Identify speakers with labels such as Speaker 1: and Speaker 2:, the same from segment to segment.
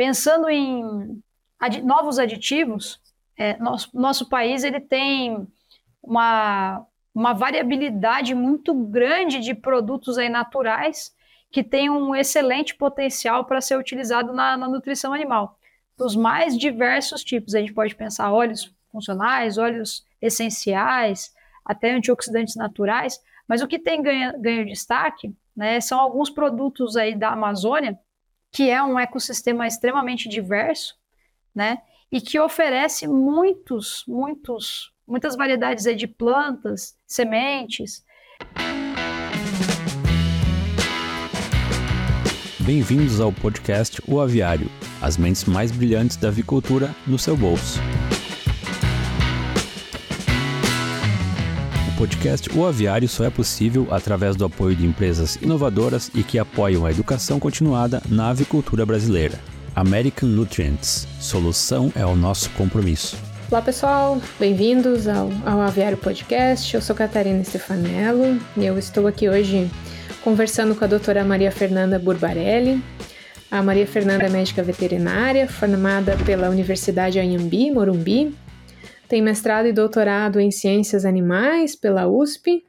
Speaker 1: pensando em novos aditivos, é, nosso, nosso país ele tem uma, uma variabilidade muito grande de produtos aí naturais que tem um excelente potencial para ser utilizado na, na nutrição animal. Dos mais diversos tipos, a gente pode pensar óleos funcionais, óleos essenciais, até antioxidantes naturais, mas o que tem ganho, ganho destaque né, são alguns produtos aí da Amazônia, que é um ecossistema extremamente diverso, né, e que oferece muitos, muitos, muitas variedades de plantas, sementes.
Speaker 2: Bem-vindos ao podcast O Aviário, as mentes mais brilhantes da avicultura no seu bolso. Podcast O Aviário só é possível através do apoio de empresas inovadoras e que apoiam a educação continuada na avicultura brasileira. American Nutrients. Solução é o nosso compromisso.
Speaker 3: Olá pessoal, bem-vindos ao, ao Aviário Podcast. Eu sou Catarina Stefanello e eu estou aqui hoje conversando com a doutora Maria Fernanda Burbarelli. A Maria Fernanda é médica veterinária, formada pela Universidade Anhembi, Morumbi, tem mestrado e doutorado em Ciências Animais pela USP,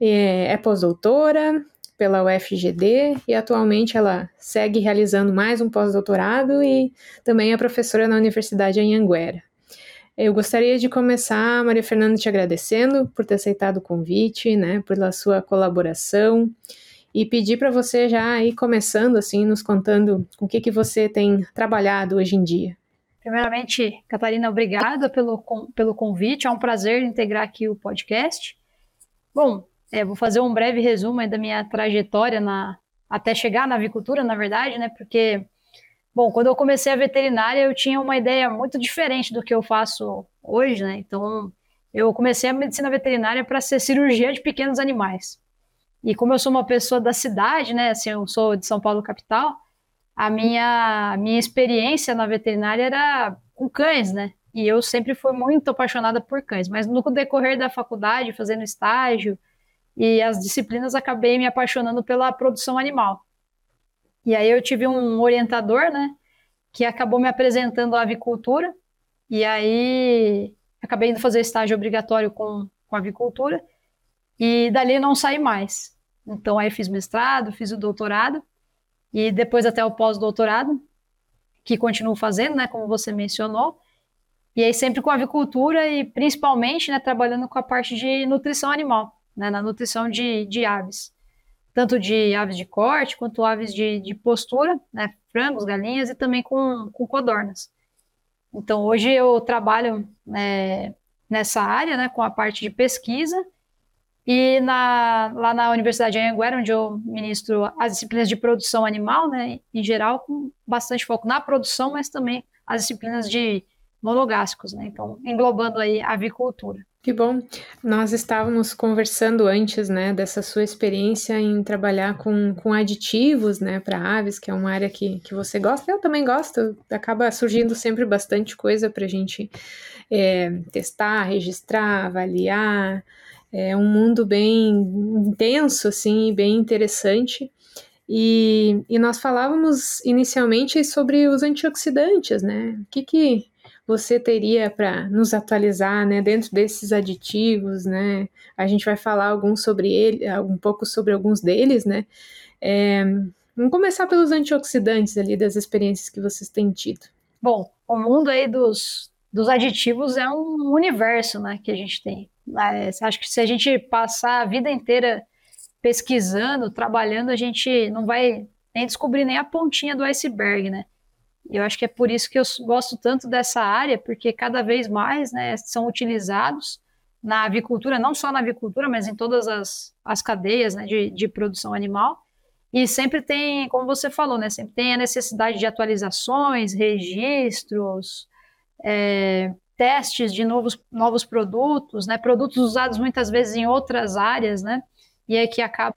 Speaker 3: é, é pós-doutora pela UFGD e atualmente ela segue realizando mais um pós-doutorado e também é professora na Universidade Anhanguera. Eu gostaria de começar, Maria Fernanda, te agradecendo por ter aceitado o convite, né, pela sua colaboração e pedir para você já ir começando assim, nos contando com o que, que você tem trabalhado hoje em dia.
Speaker 1: Primeiramente, Catarina, obrigada pelo, pelo convite. É um prazer integrar aqui o podcast. Bom, é, vou fazer um breve resumo da minha trajetória na, até chegar na avicultura, na verdade, né? Porque, bom, quando eu comecei a veterinária, eu tinha uma ideia muito diferente do que eu faço hoje, né? Então, eu comecei a medicina veterinária para ser cirurgia de pequenos animais. E como eu sou uma pessoa da cidade, né? Assim, eu sou de São Paulo capital, a minha, minha experiência na veterinária era com cães, né? E eu sempre fui muito apaixonada por cães, mas no decorrer da faculdade, fazendo estágio e as disciplinas, acabei me apaixonando pela produção animal. E aí eu tive um orientador, né, que acabou me apresentando a avicultura, e aí acabei indo fazer estágio obrigatório com, com avicultura, e dali não saí mais. Então aí fiz mestrado, fiz o doutorado, e depois até o pós-doutorado, que continuo fazendo, né, como você mencionou, e aí sempre com avicultura e principalmente, né, trabalhando com a parte de nutrição animal, né, na nutrição de, de aves, tanto de aves de corte quanto aves de, de postura, né, frangos, galinhas e também com, com codornas. Então hoje eu trabalho né, nessa área, né, com a parte de pesquisa e na, lá na Universidade de Anhanguera, onde eu ministro as disciplinas de produção animal, né, em geral, com bastante foco na produção, mas também as disciplinas de monogástricos, né, então englobando aí a avicultura.
Speaker 3: Que bom. Nós estávamos conversando antes, né, dessa sua experiência em trabalhar com, com aditivos, né, para aves, que é uma área que, que você gosta. Eu também gosto. Acaba surgindo sempre bastante coisa para a gente é, testar, registrar, avaliar. É um mundo bem intenso, assim, bem interessante. E, e nós falávamos inicialmente sobre os antioxidantes, né? O que, que você teria para nos atualizar, né, dentro desses aditivos, né? A gente vai falar alguns sobre ele, um pouco sobre alguns deles, né? É, vamos começar pelos antioxidantes ali, das experiências que vocês têm tido.
Speaker 1: Bom, o mundo aí dos, dos aditivos é um universo, né, que a gente tem. É, acho que se a gente passar a vida inteira pesquisando, trabalhando, a gente não vai nem descobrir nem a pontinha do iceberg, né? Eu acho que é por isso que eu gosto tanto dessa área, porque cada vez mais né, são utilizados na avicultura, não só na avicultura, mas em todas as, as cadeias né, de, de produção animal. E sempre tem, como você falou, né, sempre tem a necessidade de atualizações, registros, é, testes de novos, novos produtos, né, produtos usados muitas vezes em outras áreas, né, e aí que acabam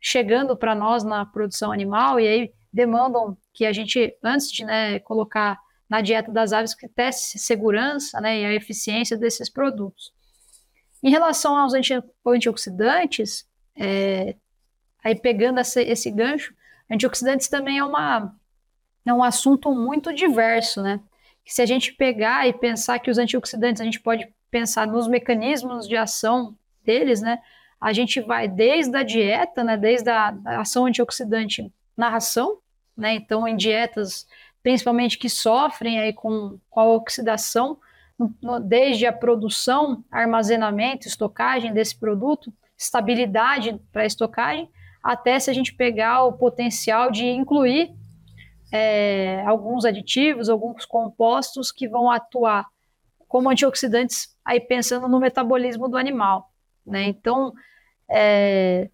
Speaker 1: chegando para nós na produção animal e aí demandam que a gente, antes de né, colocar na dieta das aves, que teste segurança né, e a eficiência desses produtos. Em relação aos anti antioxidantes, é, aí pegando essa, esse gancho, antioxidantes também é uma, é um assunto muito diverso, né? Se a gente pegar e pensar que os antioxidantes, a gente pode pensar nos mecanismos de ação deles, né? A gente vai desde a dieta, né? Desde a, ação antioxidante na ração, né? Então, em dietas, principalmente que sofrem aí com, com a oxidação, no, desde a produção, armazenamento, estocagem desse produto, estabilidade para estocagem, até se a gente pegar o potencial de incluir é, alguns aditivos, alguns compostos que vão atuar como antioxidantes, aí pensando no metabolismo do animal. Né? Então, é,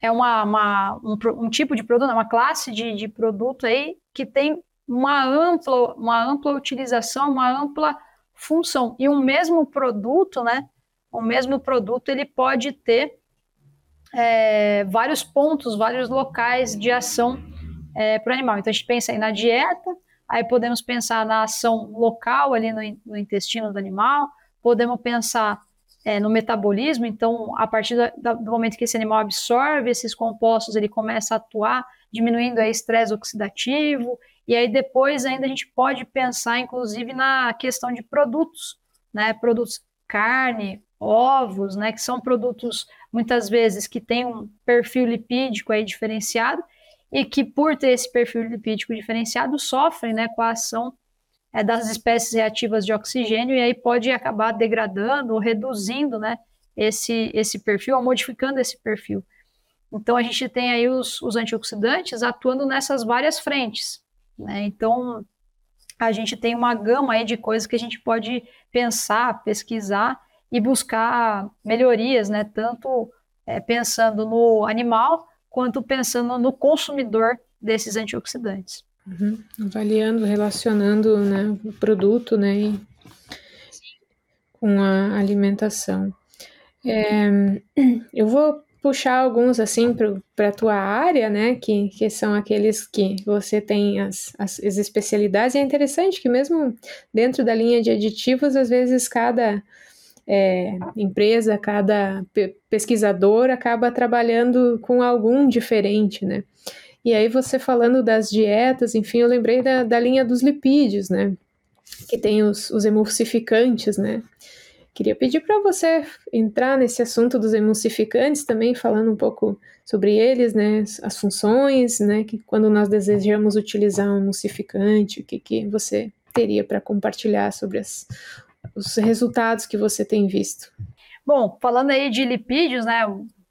Speaker 1: é uma, uma um, um, tipo de produto, uma classe de, de produto aí que tem uma ampla, uma ampla utilização, uma ampla função. E um mesmo produto, né? O mesmo produto ele pode ter é, vários pontos, vários locais de ação é, para o animal. Então a gente pensa aí na dieta, aí podemos pensar na ação local ali no, no intestino do animal, podemos pensar é, no metabolismo, então a partir do momento que esse animal absorve esses compostos, ele começa a atuar, diminuindo o estresse oxidativo, e aí depois ainda a gente pode pensar, inclusive, na questão de produtos, né? Produtos carne, ovos, né? Que são produtos muitas vezes que têm um perfil lipídico aí diferenciado e que por ter esse perfil lipídico diferenciado sofrem, né? Com a ação é, das espécies reativas de oxigênio e aí pode acabar degradando ou reduzindo, né? Esse esse perfil, ou modificando esse perfil. Então a gente tem aí os, os antioxidantes atuando nessas várias frentes, né? Então, a gente tem uma gama aí de coisas que a gente pode pensar, pesquisar e buscar melhorias, né? Tanto é, pensando no animal quanto pensando no consumidor desses antioxidantes.
Speaker 3: Uhum. Avaliando, relacionando né, o produto né, com a alimentação. É, eu vou puxar alguns assim para a tua área, né? Que, que são aqueles que você tem as, as, as, especialidades. E é interessante que mesmo dentro da linha de aditivos, às vezes cada é, empresa, cada pe pesquisador acaba trabalhando com algum diferente, né? E aí você falando das dietas, enfim, eu lembrei da, da linha dos lipídios, né? Que tem os, os emulsificantes, né? Queria pedir para você entrar nesse assunto dos emulsificantes também, falando um pouco sobre eles, né, as funções, né, que quando nós desejamos utilizar um emulsificante, o que, que você teria para compartilhar sobre as, os resultados que você tem visto.
Speaker 1: Bom, falando aí de lipídios, né,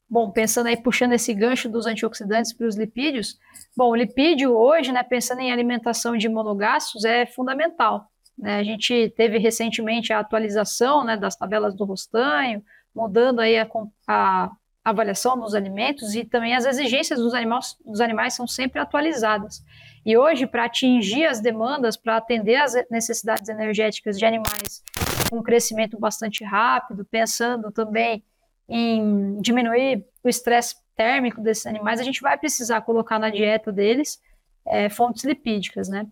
Speaker 1: bom, pensando aí, puxando esse gancho dos antioxidantes para os lipídios, bom, o lipídio hoje, né, pensando em alimentação de monogastos, é fundamental. Né? A gente teve recentemente a atualização né, das tabelas do Rostanho, mudando aí a, a, avaliação dos alimentos e também as exigências dos animais, dos animais são sempre atualizadas. E hoje, para atingir as demandas, para atender as necessidades energéticas de animais com um crescimento bastante rápido, pensando também em diminuir o estresse térmico desses animais, a gente vai precisar colocar na dieta deles é, fontes lipídicas, né?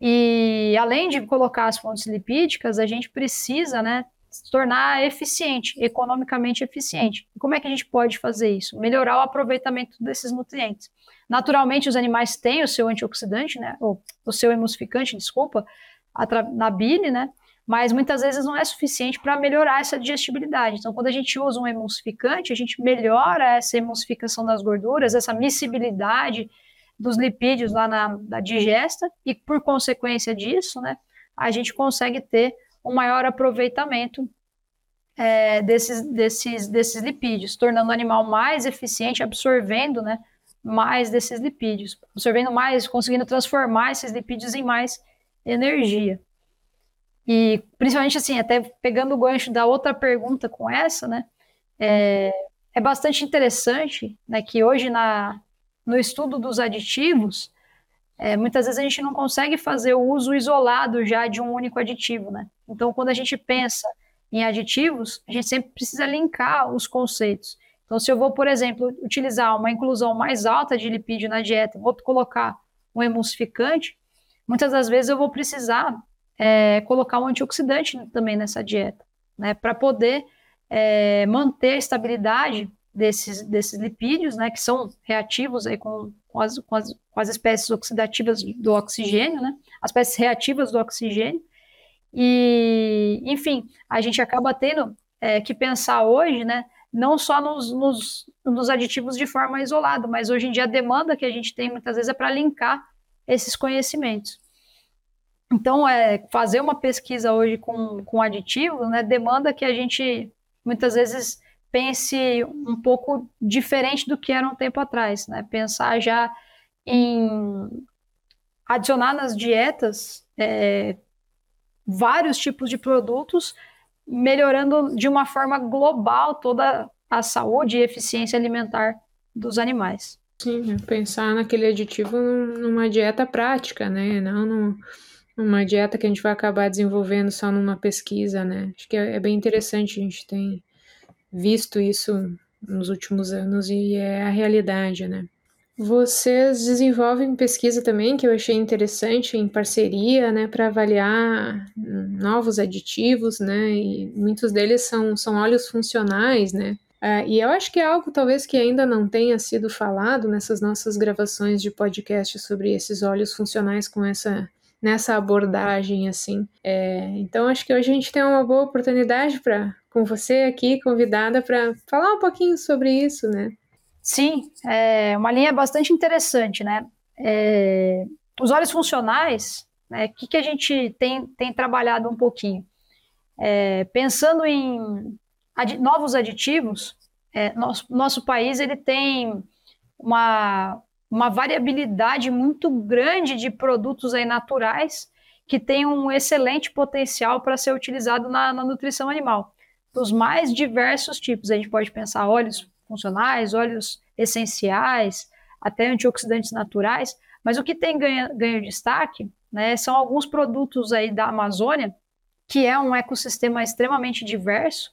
Speaker 1: E além de colocar as fontes lipídicas, a gente precisa, né, se tornar eficiente, economicamente eficiente. E como é que a gente pode fazer isso? Melhorar o aproveitamento desses nutrientes. Naturalmente, os animais têm o seu antioxidante, né, ou o seu emulsificante, desculpa, na bile, né, mas muitas vezes não é suficiente para melhorar essa digestibilidade. Então, quando a gente usa um emulsificante, a gente melhora essa emulsificação das gorduras, essa miscibilidade dos lipídios lá na, na digesta e por consequência disso, né, a gente consegue ter um maior aproveitamento é, desses, desses, desses lipídios, tornando o animal mais eficiente, absorvendo, né, mais desses lipídios, absorvendo mais, conseguindo transformar esses lipídios em mais energia. E principalmente assim, até pegando o gancho da outra pergunta com essa, né, é, é bastante interessante, né, que hoje na, no estudo dos aditivos, é, muitas vezes a gente não consegue fazer o uso isolado já de um único aditivo, né? Então, quando a gente pensa em aditivos, a gente sempre precisa linkar os conceitos. Então, se eu vou, por exemplo, utilizar uma inclusão mais alta de lipídio na dieta, vou colocar um emulsificante, muitas das vezes eu vou precisar é, colocar um antioxidante também nessa dieta, né? Para poder é, manter a estabilidade desses, desses lipídios, né, que são reativos aí com, com as, com as, com as espécies oxidativas do oxigênio, né? As espécies reativas do oxigênio. E, enfim, a gente acaba tendo é, que pensar hoje, né? Não só nos, nos, nos aditivos de forma isolada, mas hoje em dia a demanda que a gente tem muitas vezes é para linkar esses conhecimentos. Então, é, fazer uma pesquisa hoje com, com aditivos né, demanda que a gente muitas vezes pense um pouco diferente do que era um tempo atrás, né? Pensar já em adicionar nas dietas é, vários tipos de produtos, melhorando de uma forma global toda a saúde e eficiência alimentar dos animais.
Speaker 3: Sim, pensar naquele aditivo numa dieta prática, né? Não numa dieta que a gente vai acabar desenvolvendo só numa pesquisa, né? Acho que é, é bem interessante, a gente tem visto isso nos últimos anos e é a realidade, né? Vocês desenvolvem pesquisa também que eu achei interessante em parceria, né, para avaliar novos aditivos, né, e muitos deles são, são óleos funcionais, né, uh, e eu acho que é algo talvez que ainda não tenha sido falado nessas nossas gravações de podcast sobre esses óleos funcionais com essa nessa abordagem assim. É, então acho que hoje a gente tem uma boa oportunidade para com você aqui convidada para falar um pouquinho sobre isso, né?
Speaker 1: Sim, é uma linha bastante interessante, né? É, os óleos funcionais, né? O que, que a gente tem, tem trabalhado um pouquinho? É, pensando em novos aditivos, é, nosso, nosso país ele tem uma, uma variabilidade muito grande de produtos aí naturais que tem um excelente potencial para ser utilizado na, na nutrição animal dos mais diversos tipos. A gente pode pensar óleos funcionais, óleos essenciais, até antioxidantes naturais, mas o que tem ganho, ganho destaque né, são alguns produtos aí da Amazônia, que é um ecossistema extremamente diverso,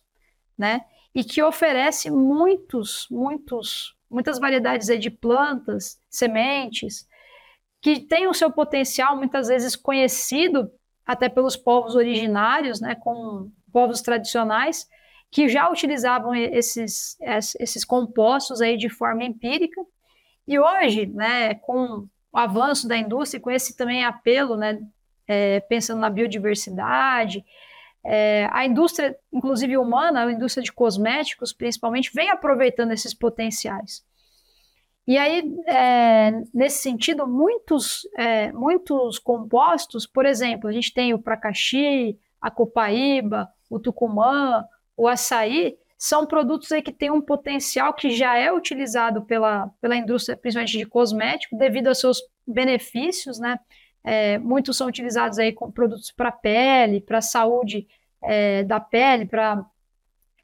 Speaker 1: né, e que oferece muitos, muitos, muitas variedades de plantas, sementes, que tem o seu potencial muitas vezes conhecido até pelos povos originários, né, com povos tradicionais que já utilizavam esses, esses compostos aí de forma empírica. E hoje, né, com o avanço da indústria, com esse também apelo, né, é, pensando na biodiversidade, é, a indústria, inclusive humana, a indústria de cosméticos, principalmente, vem aproveitando esses potenciais. E aí, é, nesse sentido, muitos, é, muitos compostos, por exemplo, a gente tem o pracaxi, a copaíba, o tucumã, o açaí, são produtos aí que têm um potencial que já é utilizado pela, pela indústria, principalmente de cosmético, devido aos seus benefícios, né? É, muitos são utilizados aí com produtos para pele, para saúde é, da pele, para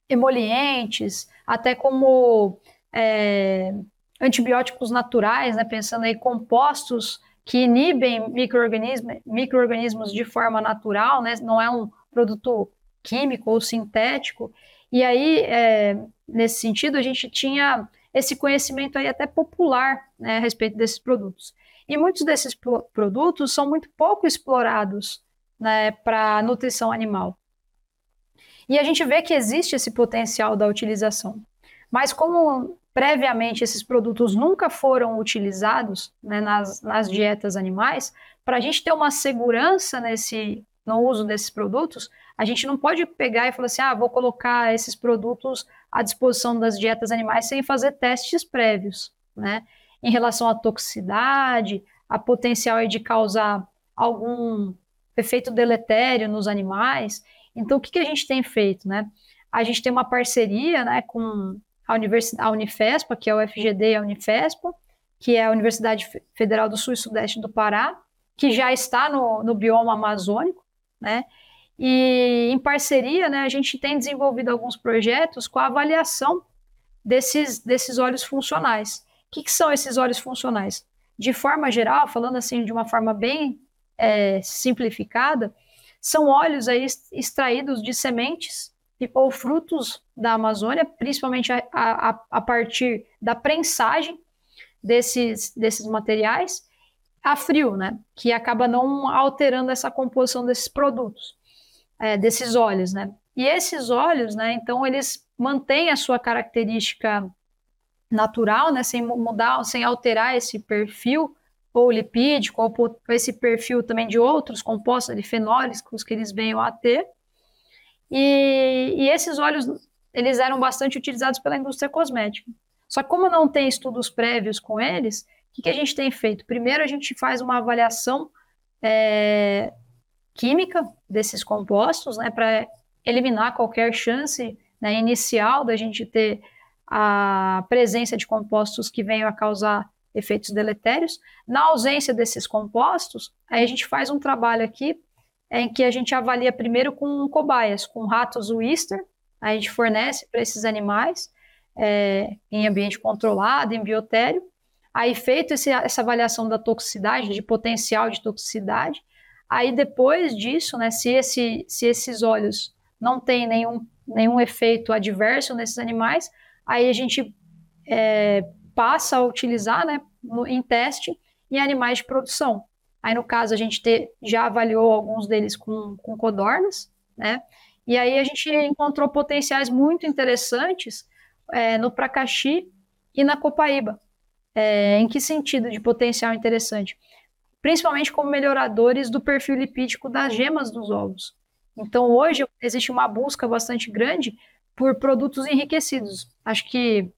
Speaker 1: emolientes, até como é, antibióticos naturais, né? Pensando aí compostos que inibem microorganismos, microorganismos de forma natural, né? Não é um produto químico ou sintético. E aí, é, nesse sentido, a gente tinha esse conhecimento aí até popular né, a respeito desses produtos. E muitos desses produtos são muito pouco explorados né, para nutrição animal. E a gente vê que existe esse potencial da utilização. Mas como previamente esses produtos nunca foram utilizados né, nas, nas dietas animais, para a gente ter uma segurança nesse, no uso desses produtos, a gente não pode pegar e falar assim, ah, vou colocar esses produtos à disposição das dietas animais sem fazer testes prévios, né? Em relação à toxicidade, a potencial de causar algum efeito deletério nos animais. Então, o que, que a gente tem feito, né? A gente tem uma parceria, né, com a, a Unifespa, que é o FGD e a Unifespa, que é a Universidade Federal do Sul e Sudeste do Pará, que já está no, no bioma amazônico, né? E em parceria, né, a gente tem desenvolvido alguns projetos com a avaliação desses, desses óleos funcionais. O que, que são esses óleos funcionais? De forma geral, falando assim de uma forma bem é, simplificada, são óleos aí extraídos de sementes ou frutos da Amazônia, principalmente a, a, a partir da prensagem desses, desses materiais a frio, né? Que acaba não alterando essa composição desses produtos é, desses óleos, né? E esses óleos, né, então eles mantêm a sua característica natural, né, sem mudar, sem alterar esse perfil ou lipídico, ou esse perfil também de outros compostos de fenólicos que eles venham a ter. E, e, esses óleos, eles eram bastante utilizados pela indústria cosmética. Só que como não tem estudos prévios com eles, o que, que a gente tem feito? Primeiro, a gente faz uma avaliação é, química desses compostos, né, para eliminar qualquer chance né, inicial da gente ter a presença de compostos que venham a causar efeitos deletérios. Na ausência desses compostos, aí a gente faz um trabalho aqui em que a gente avalia primeiro com cobaias, com ratos Wister, a gente fornece para esses animais é, em ambiente controlado, em biotério. Aí, feito esse, essa avaliação da toxicidade, de potencial de toxicidade, aí depois disso, né, se, esse, se esses óleos não têm nenhum, nenhum efeito adverso nesses animais, aí a gente é, passa a utilizar né, no, em teste em animais de produção. Aí, no caso, a gente te, já avaliou alguns deles com, com codornas, né? E aí a gente encontrou potenciais muito interessantes é, no Pracaxi e na Copaíba. É, em que sentido de potencial interessante? Principalmente como melhoradores do perfil lipídico das gemas dos ovos. Então, hoje existe uma busca bastante grande por produtos enriquecidos. Acho que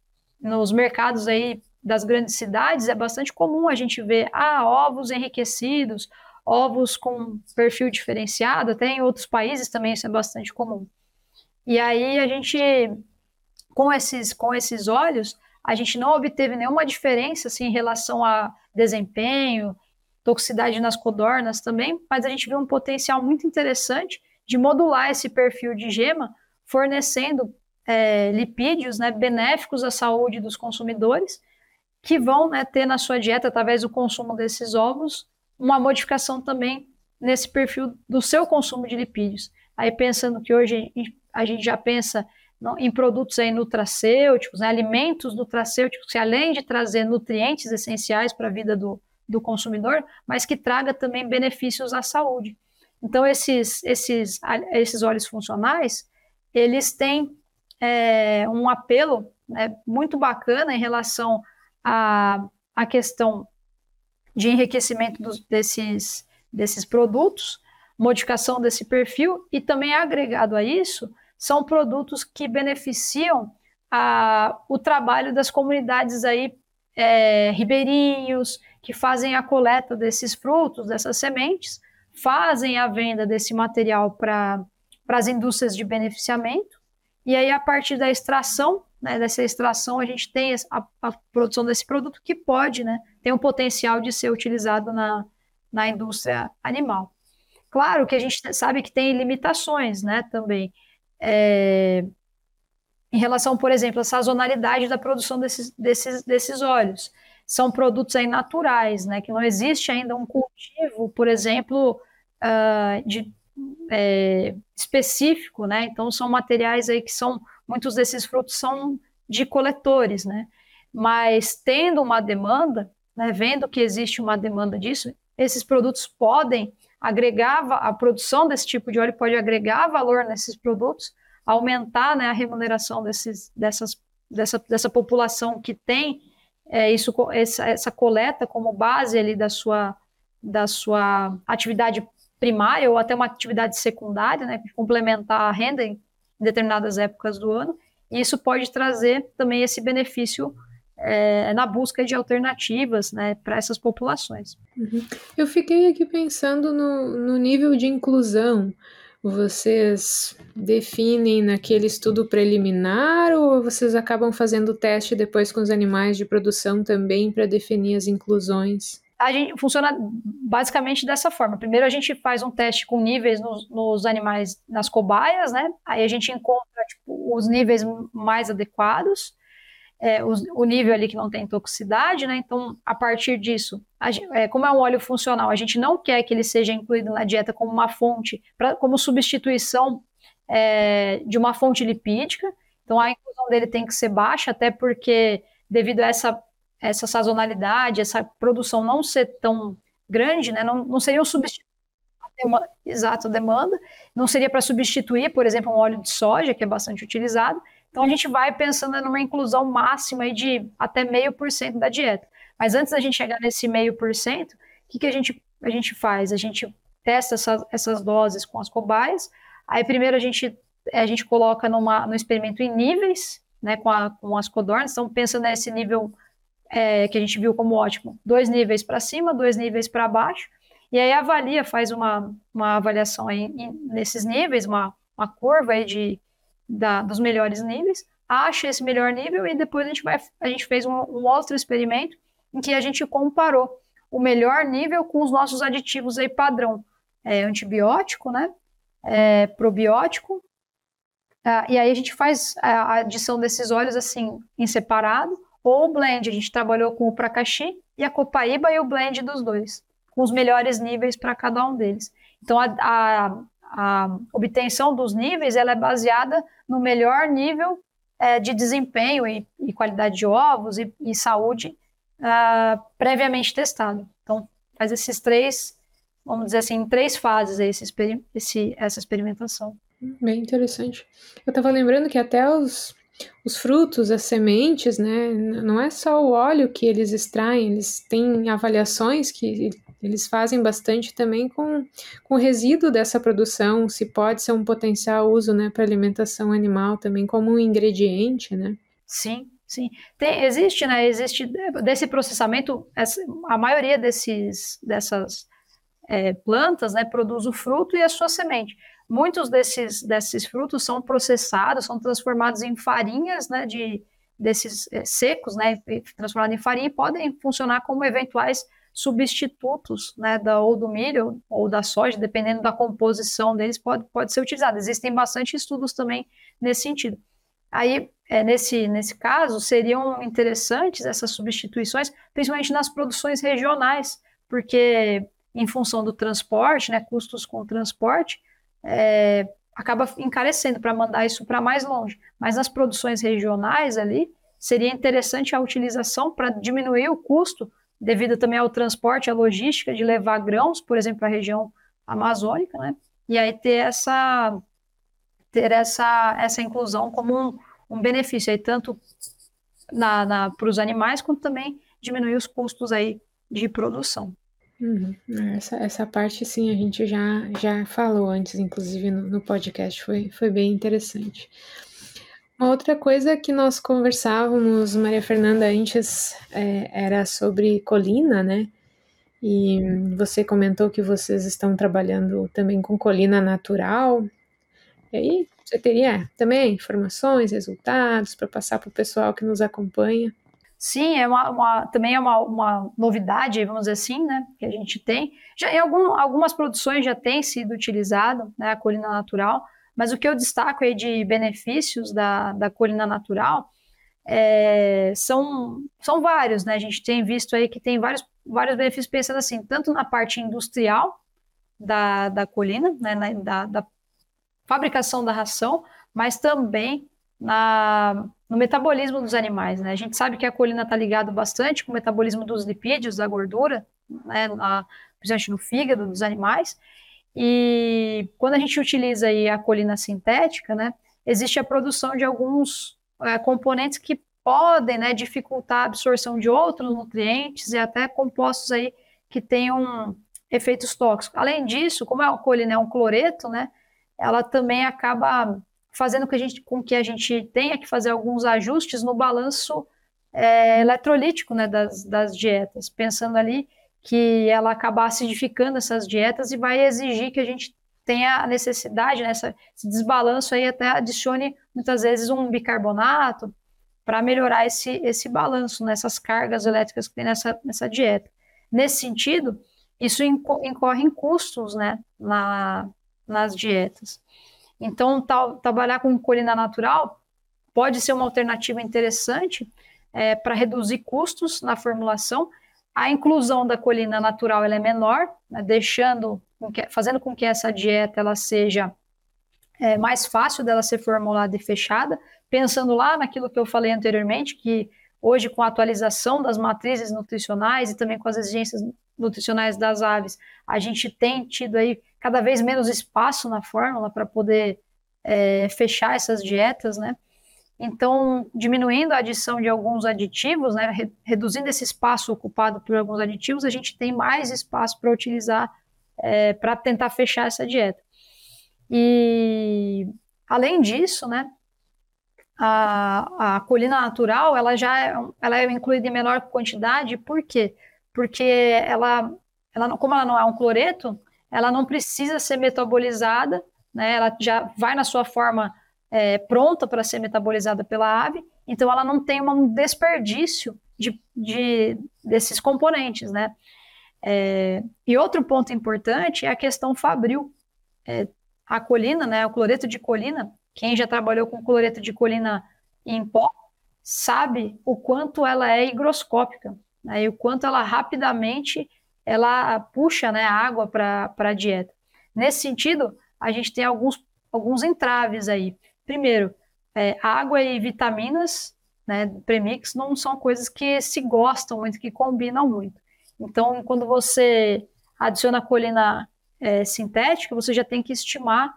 Speaker 1: nos mercados aí das grandes cidades é bastante comum a gente ver ah, ovos enriquecidos, ovos com perfil diferenciado, até em outros países também isso é bastante comum. E aí a gente, com esses, com esses óleos, a gente não obteve nenhuma diferença assim, em relação a desempenho, toxicidade nas codornas também, mas a gente viu um potencial muito interessante de modular esse perfil de gema fornecendo é, lipídios né, benéficos à saúde dos consumidores, que vão né, ter na sua dieta, através do consumo desses ovos, uma modificação também nesse perfil do seu consumo de lipídios. Aí pensando que hoje a gente já pensa em produtos aí nutracêuticos, né, alimentos nutracêuticos, que além de trazer nutrientes essenciais para a vida do, do consumidor, mas que traga também benefícios à saúde. Então, esses, esses, esses óleos funcionais, eles têm é, um apelo né, muito bacana em relação à, à questão de enriquecimento dos, desses, desses produtos, modificação desse perfil, e também agregado a isso, são produtos que beneficiam a, o trabalho das comunidades aí, é, ribeirinhos, que fazem a coleta desses frutos, dessas sementes, fazem a venda desse material para as indústrias de beneficiamento, e aí a partir da extração, né, dessa extração, a gente tem a, a produção desse produto que pode, né, tem o potencial de ser utilizado na, na indústria animal. Claro que a gente sabe que tem limitações, né, também. É, em relação, por exemplo, à sazonalidade da produção desses, desses, desses óleos. São produtos aí naturais, né, que não existe ainda um cultivo, por exemplo, uh, de é, específico, né? Então são materiais aí que são muitos desses frutos são de coletores, né? Mas tendo uma demanda, né, vendo que existe uma demanda disso, esses produtos podem agregar a produção desse tipo de óleo pode agregar valor nesses produtos, aumentar né, a remuneração desses, dessas, dessa, dessa população que tem é, isso, essa, essa coleta como base ali da sua, da sua atividade primária ou até uma atividade secundária, né, complementar a renda em determinadas épocas do ano, e isso pode trazer também esse benefício é, na busca de alternativas né, para essas populações.
Speaker 3: Uhum. Eu fiquei aqui pensando no, no nível de inclusão. Vocês definem naquele estudo preliminar ou vocês acabam fazendo teste depois com os animais de produção também para definir as inclusões?
Speaker 1: A gente funciona basicamente dessa forma. Primeiro a gente faz um teste com níveis nos, nos animais, nas cobaias, né? Aí a gente encontra tipo, os níveis mais adequados, é, o nível ali que não tem toxicidade, né? Então, a partir disso, a, é, como é um óleo funcional, a gente não quer que ele seja incluído na dieta como uma fonte, pra, como substituição é, de uma fonte lipídica. Então, a inclusão dele tem que ser baixa, até porque devido a essa essa sazonalidade, essa produção não ser tão grande, né, não, não seria um substituto exato, demanda, não seria para substituir, por exemplo, um óleo de soja, que é bastante utilizado, Então a gente vai pensando numa inclusão máxima de até meio por cento da dieta. Mas antes da gente chegar nesse meio por cento, o que, que a, gente, a gente faz? A gente testa essas, essas doses com as cobaias. Aí primeiro a gente, a gente coloca numa, no experimento em níveis, né, com, a, com as codornas. Então pensa nesse nível é, que a gente viu como ótimo, dois níveis para cima, dois níveis para baixo. E aí avalia, faz uma, uma avaliação aí nesses níveis, uma, uma curva aí de da, dos melhores níveis, acha esse melhor nível e depois a gente, vai, a gente fez um, um outro experimento em que a gente comparou o melhor nível com os nossos aditivos aí padrão, é, antibiótico, né, é, probiótico, ah, e aí a gente faz a adição desses óleos assim em separado, ou o blend, a gente trabalhou com o Pracaxi e a Copaíba e o blend dos dois, com os melhores níveis para cada um deles. Então a, a, a obtenção dos níveis ela é baseada no melhor nível é, de desempenho e, e, qualidade de ovos e, e saúde uh, previamente testado. Então, faz esses três, vamos dizer assim, em três fases esse, esse, essa experimentação.
Speaker 3: Bem interessante. Eu estava lembrando que até os, os frutos, as sementes, né, não é só o óleo que eles extraem, eles têm avaliações que eles fazem bastante também com, com o resíduo dessa produção, se pode ser um potencial uso né, para alimentação animal também como um ingrediente, né?
Speaker 1: Sim, sim. Tem, existe, né? Existe desse processamento, a maioria desses, dessas é, plantas né, produz o fruto e a sua semente. Muitos desses, desses frutos são processados, são transformados em farinhas né, de, desses é, secos, né, transformados em farinha e podem funcionar como eventuais substitutos né, da, ou do milho ou da soja, dependendo da composição deles, pode, pode ser utilizado. Existem bastante estudos também nesse sentido. Aí, é, nesse, nesse caso, seriam interessantes essas substituições, principalmente nas produções regionais, porque em função do transporte, né, custos com transporte, é, acaba encarecendo para mandar isso para mais longe. Mas nas produções regionais ali, seria interessante a utilização para diminuir o custo devido também ao transporte, à logística de levar grãos, por exemplo, para a região amazônica, né? E aí ter essa ter essa essa inclusão como um, um benefício aí tanto na, na para os animais quanto também diminuir os custos aí de produção.
Speaker 3: Uhum. Essa, essa parte sim a gente já, já falou antes, inclusive no, no podcast, foi, foi bem interessante. Uma outra coisa que nós conversávamos, Maria Fernanda, antes é, era sobre colina, né? E você comentou que vocês estão trabalhando também com colina natural. E aí, você teria também informações, resultados para passar para o pessoal que nos acompanha?
Speaker 1: Sim, é uma, uma também é uma, uma, novidade, vamos dizer assim, né, que a gente tem. Já em algum, algumas produções já tem sido utilizado, né, a colina natural, mas o que eu destaco aí de benefícios da, da colina natural é, são, são vários, né? A gente tem visto aí que tem vários, vários benefícios pensando assim, tanto na parte industrial da, da colina, né, na, da, da fabricação da ração, mas também na, no metabolismo dos animais. Né? A gente sabe que a colina está ligada bastante com o metabolismo dos lipídios, da gordura, né, na, principalmente no fígado dos animais, e quando a gente utiliza aí a colina sintética, né, existe a produção de alguns é, componentes que podem né, dificultar a absorção de outros nutrientes e até compostos aí que tenham efeitos tóxicos. Além disso, como a colina é um cloreto, né, ela também acaba fazendo a gente, com que a gente tenha que fazer alguns ajustes no balanço é, eletrolítico né, das, das dietas, pensando ali que ela acaba acidificando essas dietas e vai exigir que a gente tenha a necessidade, né, esse desbalanço aí até adicione muitas vezes um bicarbonato para melhorar esse, esse balanço nessas cargas elétricas que tem nessa, nessa dieta. Nesse sentido, isso incorre em custos né, na, nas dietas. Então, tal, trabalhar com colina natural pode ser uma alternativa interessante é, para reduzir custos na formulação. A inclusão da colina natural é menor, né, deixando, fazendo com que essa dieta ela seja é, mais fácil dela ser formulada e fechada, pensando lá naquilo que eu falei anteriormente, que hoje com a atualização das matrizes nutricionais e também com as exigências nutricionais das aves, a gente tem tido aí cada vez menos espaço na fórmula para poder é, fechar essas dietas, né? Então, diminuindo a adição de alguns aditivos, né, reduzindo esse espaço ocupado por alguns aditivos, a gente tem mais espaço para utilizar é, para tentar fechar essa dieta. E além disso, né, a, a colina natural ela já é, ela é incluída em menor quantidade, por quê? Porque ela, ela, como ela não é um cloreto, ela não precisa ser metabolizada, né, ela já vai na sua forma é, pronta para ser metabolizada pela ave, então ela não tem um desperdício de, de desses componentes, né? É, e outro ponto importante é a questão fabril. É, a colina, né, o cloreto de colina, quem já trabalhou com cloreto de colina em pó, sabe o quanto ela é higroscópica, né, e o quanto ela rapidamente ela puxa né, água para a dieta. Nesse sentido, a gente tem alguns, alguns entraves aí. Primeiro, é, água e vitaminas, né, premix, não são coisas que se gostam muito, que combinam muito. Então, quando você adiciona colina é, sintética, você já tem que estimar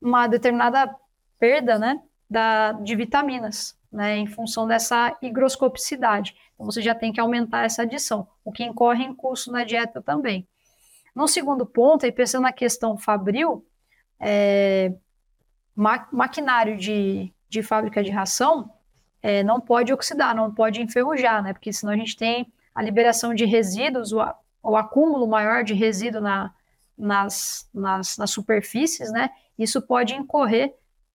Speaker 1: uma determinada perda né, da, de vitaminas, né, em função dessa higroscopicidade. Então, você já tem que aumentar essa adição, o que incorre em custo na dieta também. No segundo ponto, aí pensando na questão fabril, é, ma maquinário de, de fábrica de ração é, não pode oxidar, não pode enferrujar, né? Porque senão a gente tem a liberação de resíduos, o, o acúmulo maior de resíduo na, nas, nas, nas superfícies, né? Isso pode incorrer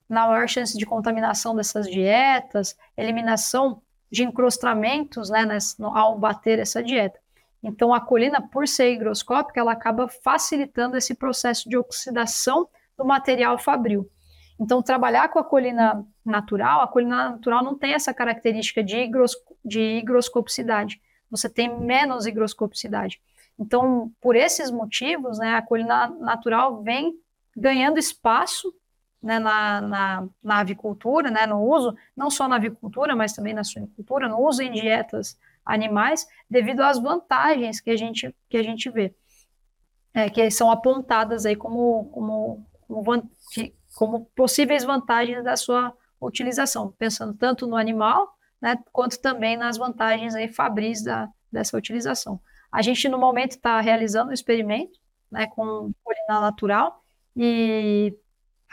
Speaker 1: na maior chance de contaminação dessas dietas, eliminação de encrostamentos, né, ao bater essa dieta. Então, a colina, por ser higroscópica, ela acaba facilitando esse processo de oxidação do material fabril. Então, trabalhar com a colina natural, a colina natural não tem essa característica de, higros, de higroscopicidade. Você tem menos higroscopicidade. Então, por esses motivos, né, a colina natural vem ganhando espaço né, na, na, na, avicultura, né, no uso, não só na avicultura, mas também na suinicultura, no uso em dietas animais, devido às vantagens que a gente, que a gente vê, é, que são apontadas aí como, como, como, como possíveis vantagens da sua utilização, pensando tanto no animal, né, quanto também nas vantagens aí fabris da, dessa utilização. A gente, no momento, está realizando um experimento né, com colina natural e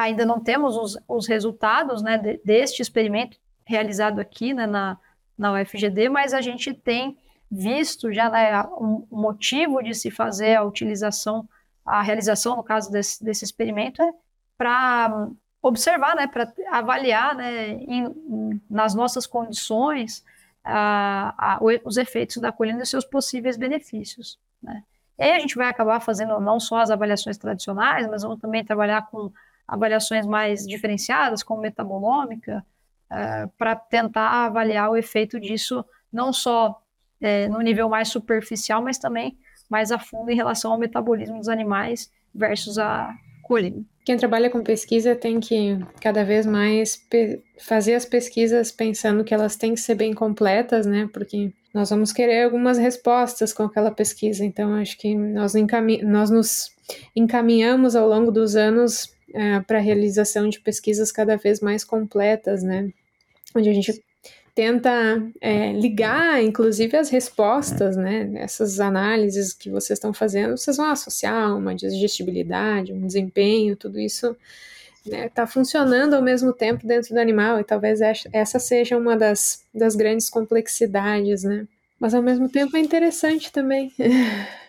Speaker 1: ainda não temos os, os resultados né, de, deste experimento realizado aqui né, na, na UFGD, mas a gente tem visto já né, um, motivo de se fazer a utilização, a realização, no caso desse, desse experimento, é para observar, né, para avaliar né, em, nas nossas condições a, a, os efeitos da colina e seus possíveis benefícios. Né? E aí a gente vai acabar fazendo não só as avaliações tradicionais, mas vamos também trabalhar com avaliações mais diferenciadas, como metabolômica, é, para tentar avaliar o efeito disso, não só é, no nível mais superficial, mas também mais a fundo em relação ao metabolismo dos animais versus a colina.
Speaker 3: Quem trabalha com pesquisa tem que cada vez mais fazer as pesquisas pensando que elas têm que ser bem completas, né? Porque nós vamos querer algumas respostas com aquela pesquisa. Então, acho que nós, nós nos encaminhamos ao longo dos anos é, para a realização de pesquisas cada vez mais completas, né? Onde a gente tenta é, ligar, inclusive, as respostas, né? Essas análises que vocês estão fazendo, vocês vão associar uma digestibilidade, um desempenho, tudo isso está né, tá funcionando ao mesmo tempo dentro do animal, e talvez essa seja uma das, das grandes complexidades, né? Mas ao mesmo tempo é interessante também.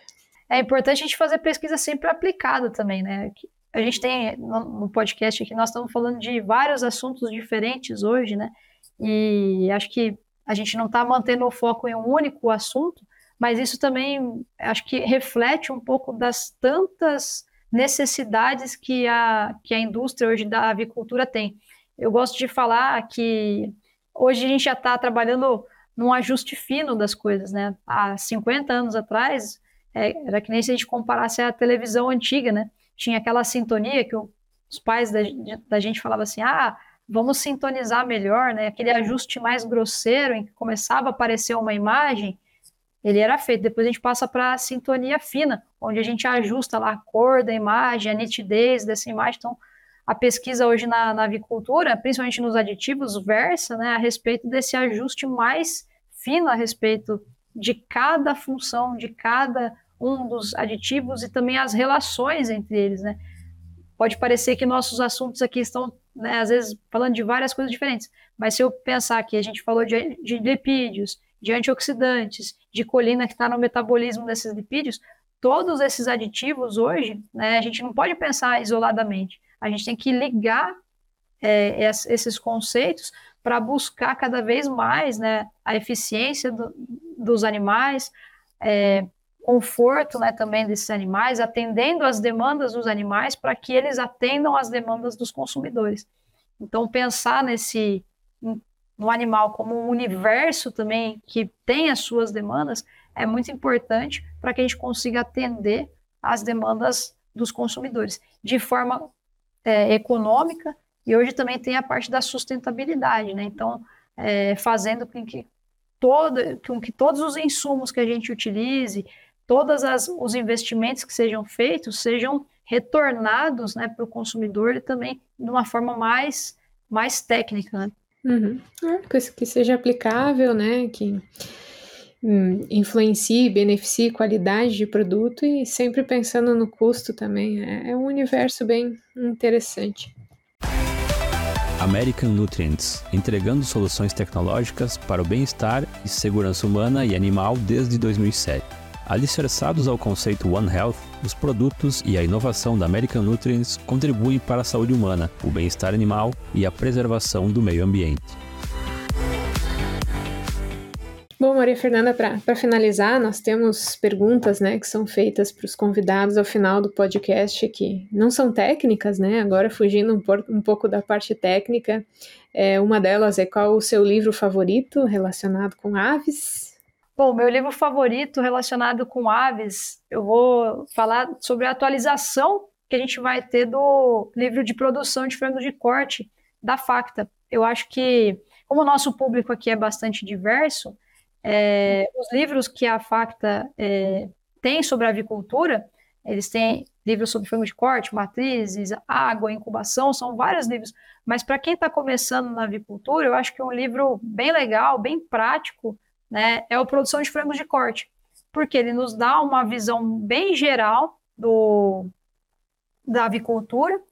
Speaker 1: É importante a gente fazer pesquisa sempre aplicada também, né? A gente tem no podcast aqui, nós estamos falando de vários assuntos diferentes hoje, né? E acho que a gente não está mantendo o foco em um único assunto, mas isso também acho que reflete um pouco das tantas necessidades que a, que a indústria hoje da avicultura tem. Eu gosto de falar que hoje a gente já está trabalhando num ajuste fino das coisas, né? Há 50 anos atrás, é, era que nem se a gente comparasse a televisão antiga, né? Tinha aquela sintonia que os pais da, da gente falavam assim, ah, vamos sintonizar melhor, né? Aquele ajuste mais grosseiro em que começava a aparecer uma imagem, ele era feito. Depois a gente passa para a sintonia fina, onde a gente ajusta lá a cor da imagem, a nitidez dessa imagem. Então, a pesquisa hoje na, na avicultura, principalmente nos aditivos, versa né, a respeito desse ajuste mais fino a respeito de cada função, de cada um dos aditivos e também as relações entre eles, né? Pode parecer que nossos assuntos aqui estão, né, às vezes, falando de várias coisas diferentes, mas se eu pensar que a gente falou de, de lipídios, de antioxidantes, de colina que está no metabolismo desses lipídios, todos esses aditivos hoje, né, a gente não pode pensar isoladamente. A gente tem que ligar é, esses conceitos para buscar cada vez mais né, a eficiência do, dos animais, é, conforto né, também desses animais, atendendo às demandas dos animais para que eles atendam às demandas dos consumidores. Então, pensar nesse no animal como um universo também que tem as suas demandas é muito importante para que a gente consiga atender às demandas dos consumidores de forma é, econômica e hoje também tem a parte da sustentabilidade, né? Então, é, fazendo com que, todo, com que todos os insumos que a gente utilize, todos os investimentos que sejam feitos, sejam retornados né, para o consumidor e também de uma forma mais, mais técnica. Né?
Speaker 3: Uhum. É, que seja aplicável, né? Que hum, influencie, beneficie qualidade de produto e sempre pensando no custo também. É, é um universo bem interessante.
Speaker 2: American Nutrients, entregando soluções tecnológicas para o bem-estar e segurança humana e animal desde 2007. Alicerçados ao conceito One Health, os produtos e a inovação da American Nutrients contribuem para a saúde humana, o bem-estar animal e a preservação do meio ambiente.
Speaker 3: Bom, Maria Fernanda, para finalizar, nós temos perguntas né, que são feitas para os convidados ao final do podcast, que não são técnicas, né? Agora fugindo um, por, um pouco da parte técnica. É, uma delas é qual o seu livro favorito relacionado com aves?
Speaker 1: Bom, meu livro favorito relacionado com aves, eu vou falar sobre a atualização que a gente vai ter do livro de produção de frango de corte da Facta. Eu acho que, como o nosso público aqui é bastante diverso, é, os livros que a Facta é, tem sobre avicultura, eles têm livros sobre frango de corte, matrizes, água, incubação, são vários livros. Mas para quem está começando na avicultura, eu acho que um livro bem legal, bem prático, né, é o Produção de Frangos de Corte, porque ele nos dá uma visão bem geral do, da avicultura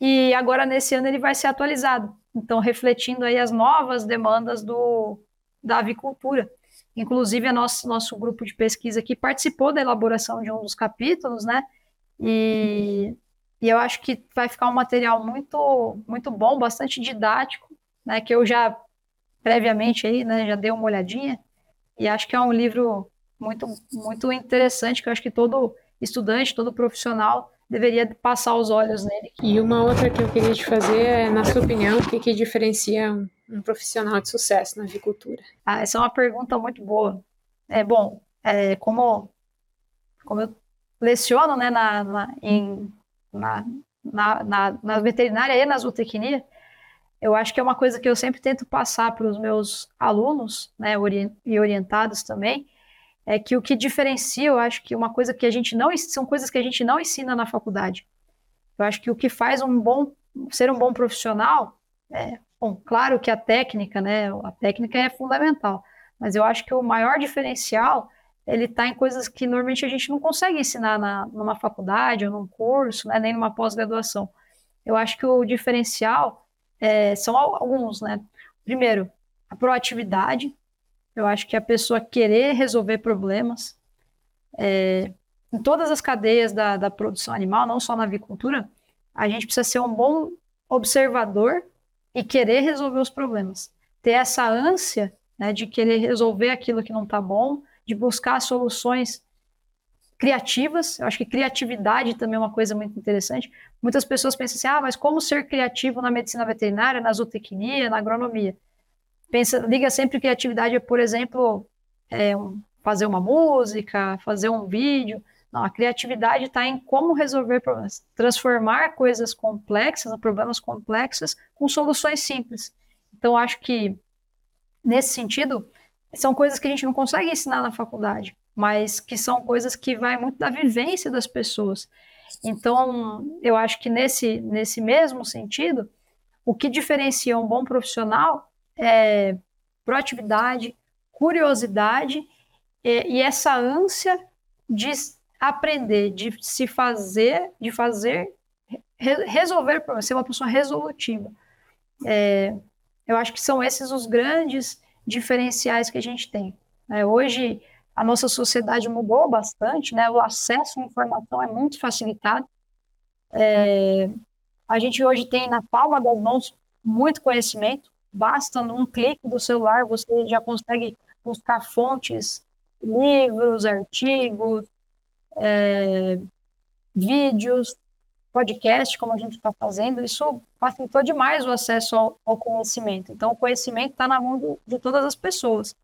Speaker 1: e agora nesse ano ele vai ser atualizado, então refletindo aí as novas demandas do, da avicultura. Inclusive, a nosso, nosso grupo de pesquisa aqui participou da elaboração de um dos capítulos, né? E, e eu acho que vai ficar um material muito, muito bom, bastante didático, né? Que eu já previamente aí, né? Já dei uma olhadinha e acho que é um livro muito, muito interessante que eu acho que todo estudante, todo profissional deveria passar os olhos nele.
Speaker 3: E uma outra que eu queria te fazer é, na sua opinião, o que, que diferencia um, um profissional de sucesso na avicultura?
Speaker 1: Ah, essa é uma pergunta muito boa. É bom, é, como, como eu leciono né, na, na, em, na, na, na, na veterinária e na zootecnia, eu acho que é uma coisa que eu sempre tento passar para os meus alunos, né, e orientados também, é que o que diferencia, eu acho que uma coisa que a gente não são coisas que a gente não ensina na faculdade. Eu acho que o que faz um bom ser um bom profissional é, bom, claro que a técnica, né, a técnica é fundamental, mas eu acho que o maior diferencial ele está em coisas que normalmente a gente não consegue ensinar na, numa faculdade ou num curso, né, nem numa pós-graduação. Eu acho que o diferencial é, são alguns, né? Primeiro, a proatividade, eu acho que a pessoa querer resolver problemas é, em todas as cadeias da, da produção animal, não só na avicultura, a gente precisa ser um bom observador e querer resolver os problemas. Ter essa ânsia né, de querer resolver aquilo que não está bom, de buscar soluções criativas. Eu acho que criatividade também é uma coisa muito interessante. Muitas pessoas pensam assim: ah, mas como ser criativo na medicina veterinária, na zootecnia, na agronomia? pensa, liga sempre criatividade, por exemplo, é, fazer uma música, fazer um vídeo. Não, a criatividade está em como resolver problemas, transformar coisas complexas, problemas complexos, com soluções simples. Então, acho que, nesse sentido, são coisas que a gente não consegue ensinar na faculdade, mas que são coisas que vai muito da vivência das pessoas. Então, eu acho que nesse, nesse mesmo sentido, o que diferencia um bom profissional é proatividade, curiosidade e, e essa ânsia de aprender, de se fazer, de fazer, re, resolver problemas, ser uma pessoa resolutiva. É, eu acho que são esses os grandes diferenciais que a gente tem. É, hoje, a nossa sociedade mudou bastante, né? O acesso à informação é muito facilitado. É, a gente hoje tem na palma das mãos muito conhecimento. Basta num clique do celular você já consegue buscar fontes, livros, artigos, é, vídeos, podcast, como a gente está fazendo. Isso facilitou demais o acesso ao, ao conhecimento. Então, o conhecimento está na mão de todas as pessoas.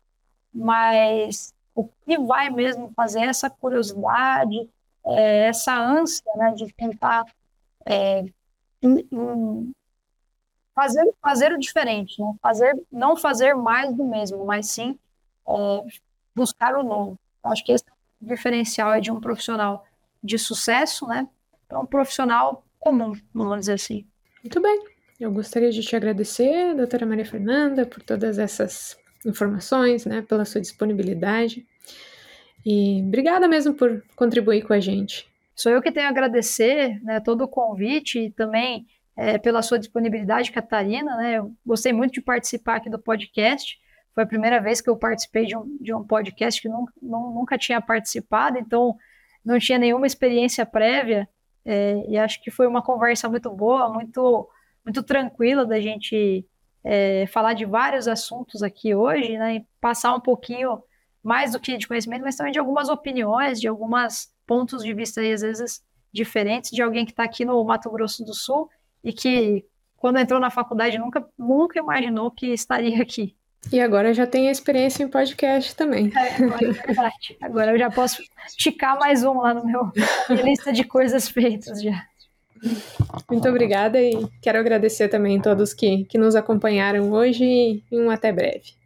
Speaker 1: Mas o que vai mesmo fazer essa curiosidade, é, essa ânsia né, de tentar é, fazer, fazer o diferente, né? fazer, não fazer mais do mesmo, mas sim é, buscar o novo. Acho que esse diferencial é de um profissional de sucesso, né? Para um profissional comum, vamos dizer assim.
Speaker 3: Muito bem. Eu gostaria de te agradecer, doutora Maria Fernanda, por todas essas informações, né, pela sua disponibilidade. E obrigada mesmo por contribuir com a gente.
Speaker 1: Sou eu que tenho a agradecer né, todo o convite e também é, pela sua disponibilidade, Catarina. Né, eu gostei muito de participar aqui do podcast. Foi a primeira vez que eu participei de um, de um podcast que nunca, nunca tinha participado, então não tinha nenhuma experiência prévia. É, e acho que foi uma conversa muito boa, muito, muito tranquila da gente é, falar de vários assuntos aqui hoje, né, e passar um pouquinho mais do que de conhecimento, mas também de algumas opiniões, de alguns pontos de vista aí, às vezes diferentes de alguém que está aqui no Mato Grosso do Sul e que quando entrou na faculdade nunca, nunca imaginou que estaria aqui.
Speaker 3: E agora já tem a experiência em podcast também.
Speaker 1: É, agora, é verdade. agora eu já posso esticar mais um lá no meu lista de coisas feitas já.
Speaker 3: Muito obrigada e quero agradecer também a todos que, que nos acompanharam hoje e um até breve.